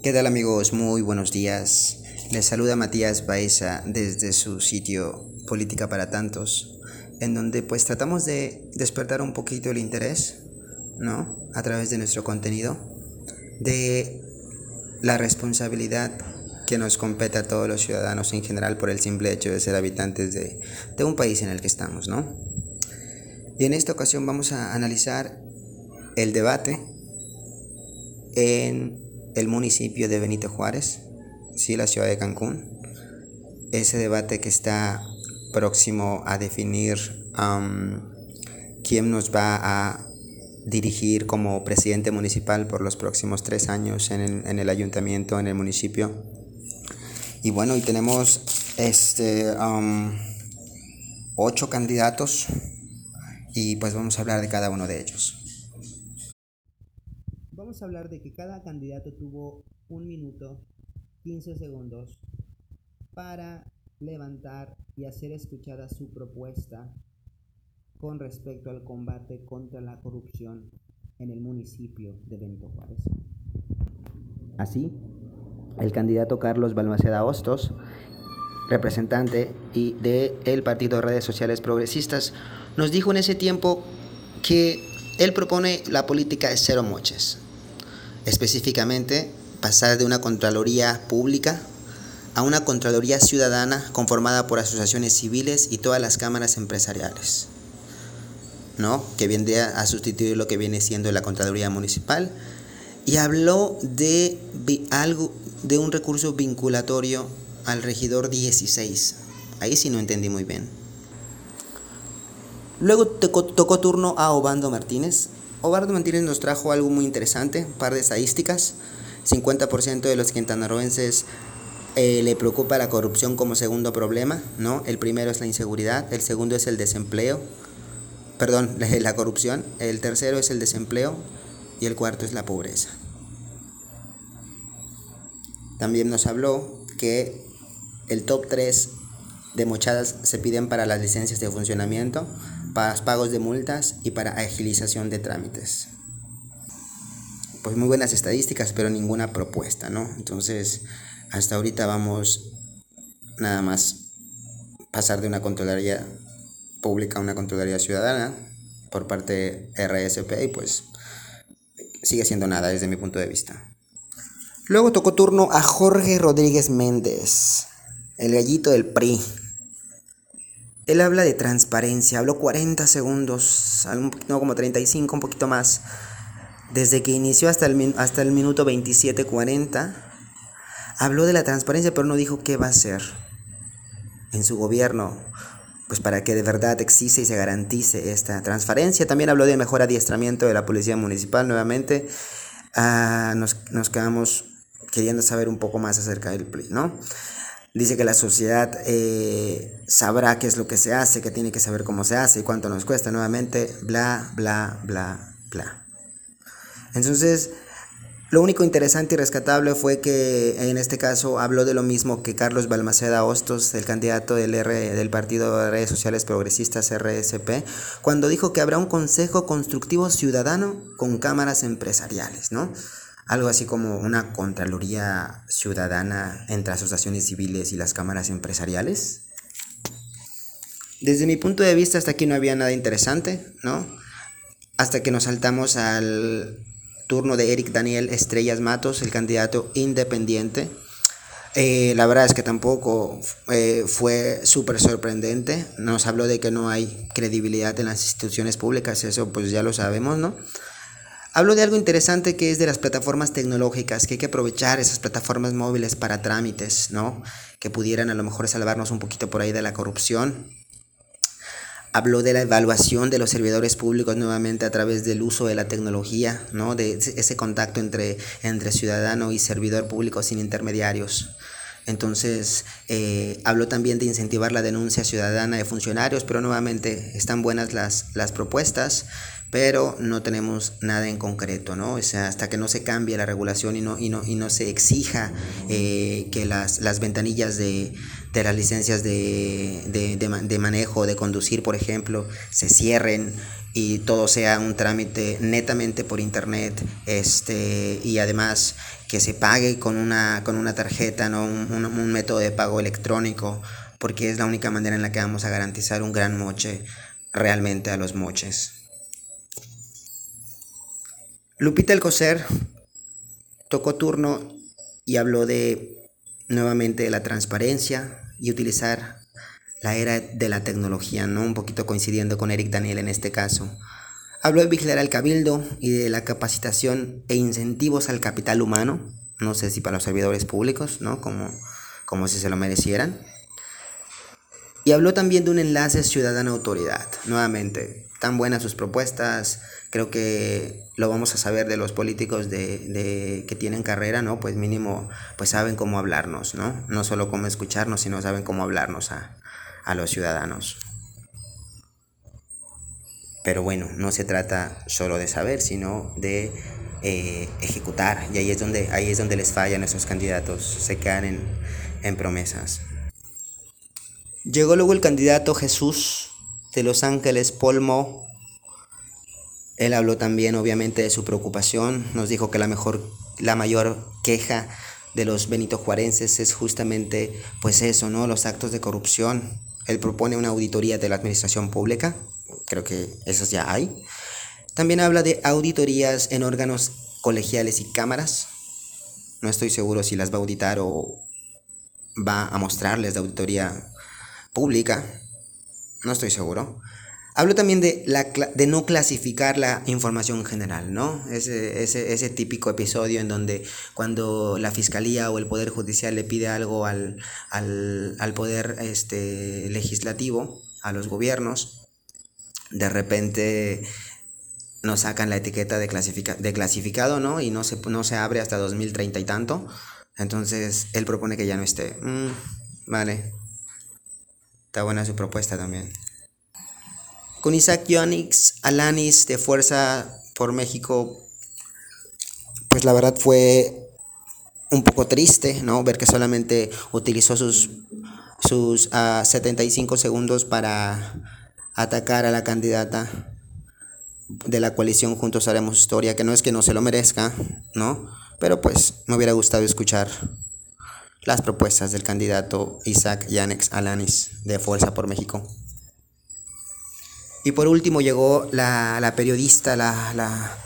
¿Qué tal amigos? Muy buenos días. Les saluda Matías Baeza desde su sitio Política para Tantos, en donde pues tratamos de despertar un poquito el interés, ¿no? A través de nuestro contenido, de la responsabilidad que nos compete a todos los ciudadanos en general por el simple hecho de ser habitantes de, de un país en el que estamos, ¿no? Y en esta ocasión vamos a analizar el debate en el municipio de Benito Juárez, sí, la ciudad de Cancún. Ese debate que está próximo a definir quién nos va a dirigir como presidente municipal por los próximos tres años en el, en el ayuntamiento, en el municipio. Y bueno, y tenemos este, ocho candidatos y pues vamos a hablar de cada uno de ellos vamos a hablar de que cada candidato tuvo un minuto, 15 segundos, para levantar y hacer escuchada su propuesta con respecto al combate contra la corrupción en el municipio de Benito Juárez. Así, el candidato Carlos Balmaceda Hostos, representante y de el Partido de Redes Sociales Progresistas, nos dijo en ese tiempo que él propone la política de cero moches, específicamente pasar de una Contraloría pública a una Contraloría ciudadana conformada por asociaciones civiles y todas las cámaras empresariales, ¿no? que vendría a sustituir lo que viene siendo la Contraloría Municipal, y habló de, algo, de un recurso vinculatorio al regidor 16. Ahí sí no entendí muy bien. Luego tocó turno a Obando Martínez, Obardo Martínez nos trajo algo muy interesante, un par de estadísticas. 50% de los quintanarroenses eh, le preocupa la corrupción como segundo problema, ¿no? El primero es la inseguridad, el segundo es el desempleo, perdón, la corrupción, el tercero es el desempleo y el cuarto es la pobreza. También nos habló que el top 3 de mochadas se piden para las licencias de funcionamiento, para pagos de multas y para agilización de trámites. Pues muy buenas estadísticas, pero ninguna propuesta, ¿no? Entonces, hasta ahorita vamos nada más pasar de una Contraloría pública a una Contraloría ciudadana por parte de RSP y pues sigue siendo nada desde mi punto de vista. Luego tocó turno a Jorge Rodríguez Méndez, el gallito del PRI. Él habla de transparencia, habló 40 segundos, no como 35, un poquito más. Desde que inició hasta el, minuto 27.40, habló de la transparencia, pero no dijo qué va a hacer en su gobierno, pues para que de verdad existe y se garantice esta transparencia. También habló de mejor adiestramiento de la policía municipal nuevamente. Ah, nos, quedamos queriendo saber un poco más acerca del PRI. Dice que la sociedad eh, sabrá qué es lo que se hace, que tiene que saber cómo se hace y cuánto nos cuesta. Nuevamente, bla, bla, bla, bla. Entonces, lo único interesante y rescatable fue que en este caso habló de lo mismo que Carlos Balmaceda Hostos, el candidato del, R, del Partido de Redes Sociales Progresistas RSP, cuando dijo que habrá un Consejo Constructivo Ciudadano con cámaras empresariales, ¿no? Algo así como una Contraloría Ciudadana entre asociaciones civiles y las cámaras empresariales. Desde mi punto de vista hasta aquí no había nada interesante, ¿no? Hasta que nos saltamos al turno de Eric Daniel Estrellas Matos, el candidato independiente. Eh, la verdad es que tampoco eh, fue súper sorprendente. Nos habló de que no hay credibilidad en las instituciones públicas, eso pues ya lo sabemos, ¿no? Hablo de algo interesante que es de las plataformas tecnológicas, que hay que aprovechar esas plataformas móviles para trámites, ¿no? Que pudieran a lo mejor salvarnos un poquito por ahí de la corrupción. Habló de la evaluación de los servidores públicos nuevamente a través del uso de la tecnología, ¿no? De ese contacto entre, entre ciudadano y servidor público sin intermediarios. Entonces, eh, habló también de incentivar la denuncia ciudadana de funcionarios, pero nuevamente están buenas las, las propuestas, pero no tenemos nada en concreto, ¿no? O sea, hasta que no se cambie la regulación y no, y no, y no se exija eh, que las, las ventanillas de, de las licencias de, de, de, manejo, de conducir, por ejemplo, se cierren y todo sea un trámite netamente por internet este, y además que se pague con una, con una tarjeta, ¿no? un, un método de pago electrónico, porque es la única manera en la que vamos a garantizar un gran moche realmente a los moches. Lupita Alcocer tocó turno y habló de nuevamente de la transparencia y utilizar la era de la tecnología, ¿no? Un poquito coincidiendo con Eric Daniel en este caso. Habló de vigilar al cabildo y de la capacitación e incentivos al capital humano, no sé si para los servidores públicos, ¿no? Como, como si se lo merecieran. Y habló también de un enlace ciudadana-autoridad. Nuevamente, tan buenas sus propuestas, creo que lo vamos a saber de los políticos de, que tienen carrera, ¿no? Pues mínimo, pues saben cómo hablarnos, ¿no? No solo cómo escucharnos, sino saben cómo hablarnos a, los ciudadanos. Pero bueno, no se trata solo de saber, sino de eh, ejecutar. Y ahí es, donde, ahí es donde les fallan esos candidatos, se quedan en, en promesas. Llegó luego el candidato Jesús de Los Ángeles, Polmo. Él habló también obviamente de su preocupación, nos dijo que la mejor, la mayor queja de los Benito Juarenses es justamente pues eso, ¿no? Los actos de corrupción. Él propone una auditoría de la administración pública, creo que esas ya hay. También habla de auditorías en órganos colegiales y cámaras. No estoy seguro si las va a auditar o va a mostrarles de auditoría pública, no estoy seguro. Hablo también de, la, de no clasificar la información general, ¿no? Ese, ese, ese, típico episodio en donde cuando la fiscalía o el poder judicial le pide algo al, al, al poder este, legislativo, a los gobiernos, de repente nos sacan la etiqueta de, clasifica, de clasificado, ¿no? Y no se, no se abre hasta 2030 y tanto. Entonces, él propone que ya no esté. Mm, vale, Está buena su propuesta también. Con Isaac Yonix Alanis de Fuerza por México, pues la verdad fue un poco triste, ¿no? Ver que solamente utilizó sus, sus 75 ah, segundos para atacar a la candidata de la coalición Juntos Haremos Historia, que no es que no se lo merezca, ¿no? Pero pues me hubiera gustado escuchar las propuestas del candidato Isaac Yanex Alanis de Fuerza por México. Y por último llegó la, periodista, la,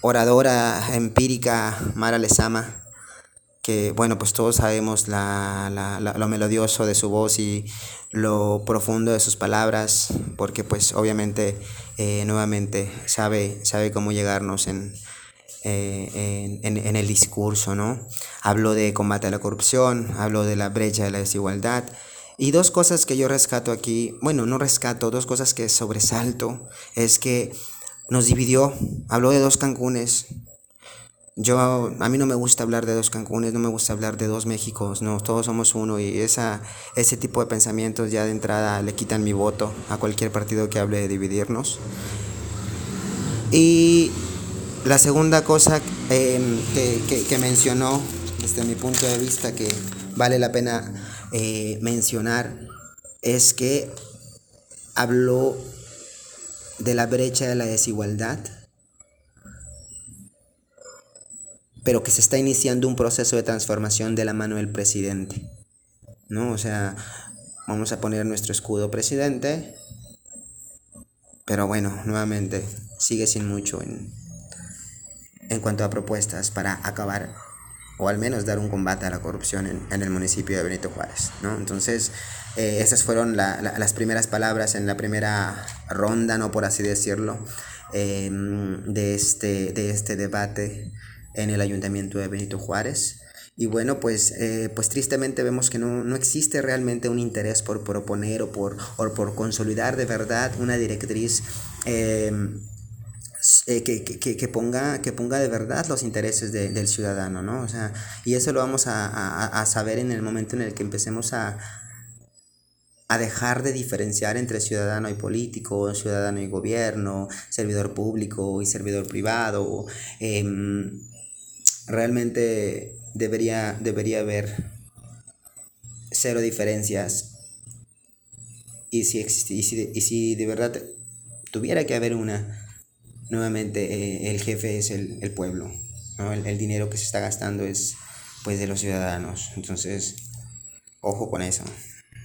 oradora empírica Mara Lezama, que bueno, pues todos sabemos lo melodioso de su voz y lo profundo de sus palabras, porque pues obviamente eh, nuevamente sabe, sabe cómo llegarnos en, eh, en, el discurso, ¿no? Hablo de combate a la corrupción, hablo de la brecha de la desigualdad. Y dos cosas que yo rescato aquí, bueno, no rescato, dos cosas que sobresalto, es que nos dividió, habló de dos Cancunes. Yo, a mí no me gusta hablar de dos Cancunes, no me gusta hablar de dos Méxicos, no, todos somos uno y esa, ese tipo de pensamientos ya de entrada le quitan mi voto a cualquier partido que hable de dividirnos. Y la segunda cosa em, que, mencionó, desde mi punto de vista, que vale la pena eh, mencionar, es que habló de la brecha de la desigualdad, pero que se está iniciando un proceso de transformación de la mano del presidente. ¿No? O sea, vamos a poner nuestro escudo presidente, pero bueno, nuevamente, sigue sin mucho en, en cuanto a propuestas para acabar o al menos dar un combate a la corrupción en, el municipio de Benito Juárez. ¿no? Entonces, eh, esas fueron las primeras palabras en la primera ronda, no por así decirlo, em, de, este, de este debate en el ayuntamiento de Benito Juárez. Y bueno, pues, eh, pues tristemente vemos que no, no, existe realmente un interés por proponer o por, o por consolidar de verdad una directriz em, eh, que, ponga, que ponga de verdad los intereses del ciudadano, ¿no? O sea, y eso lo vamos a, saber en el momento en el que empecemos a, a dejar de diferenciar entre ciudadano y político, ciudadano y gobierno, servidor público y servidor privado. Em, realmente debería, debería haber cero diferencias. Y si, y si, y si de verdad tuviera que haber una, nuevamente eh, el jefe es el, el pueblo, ¿no? el, el dinero que se está gastando es pues de los ciudadanos. Entonces, ojo con eso.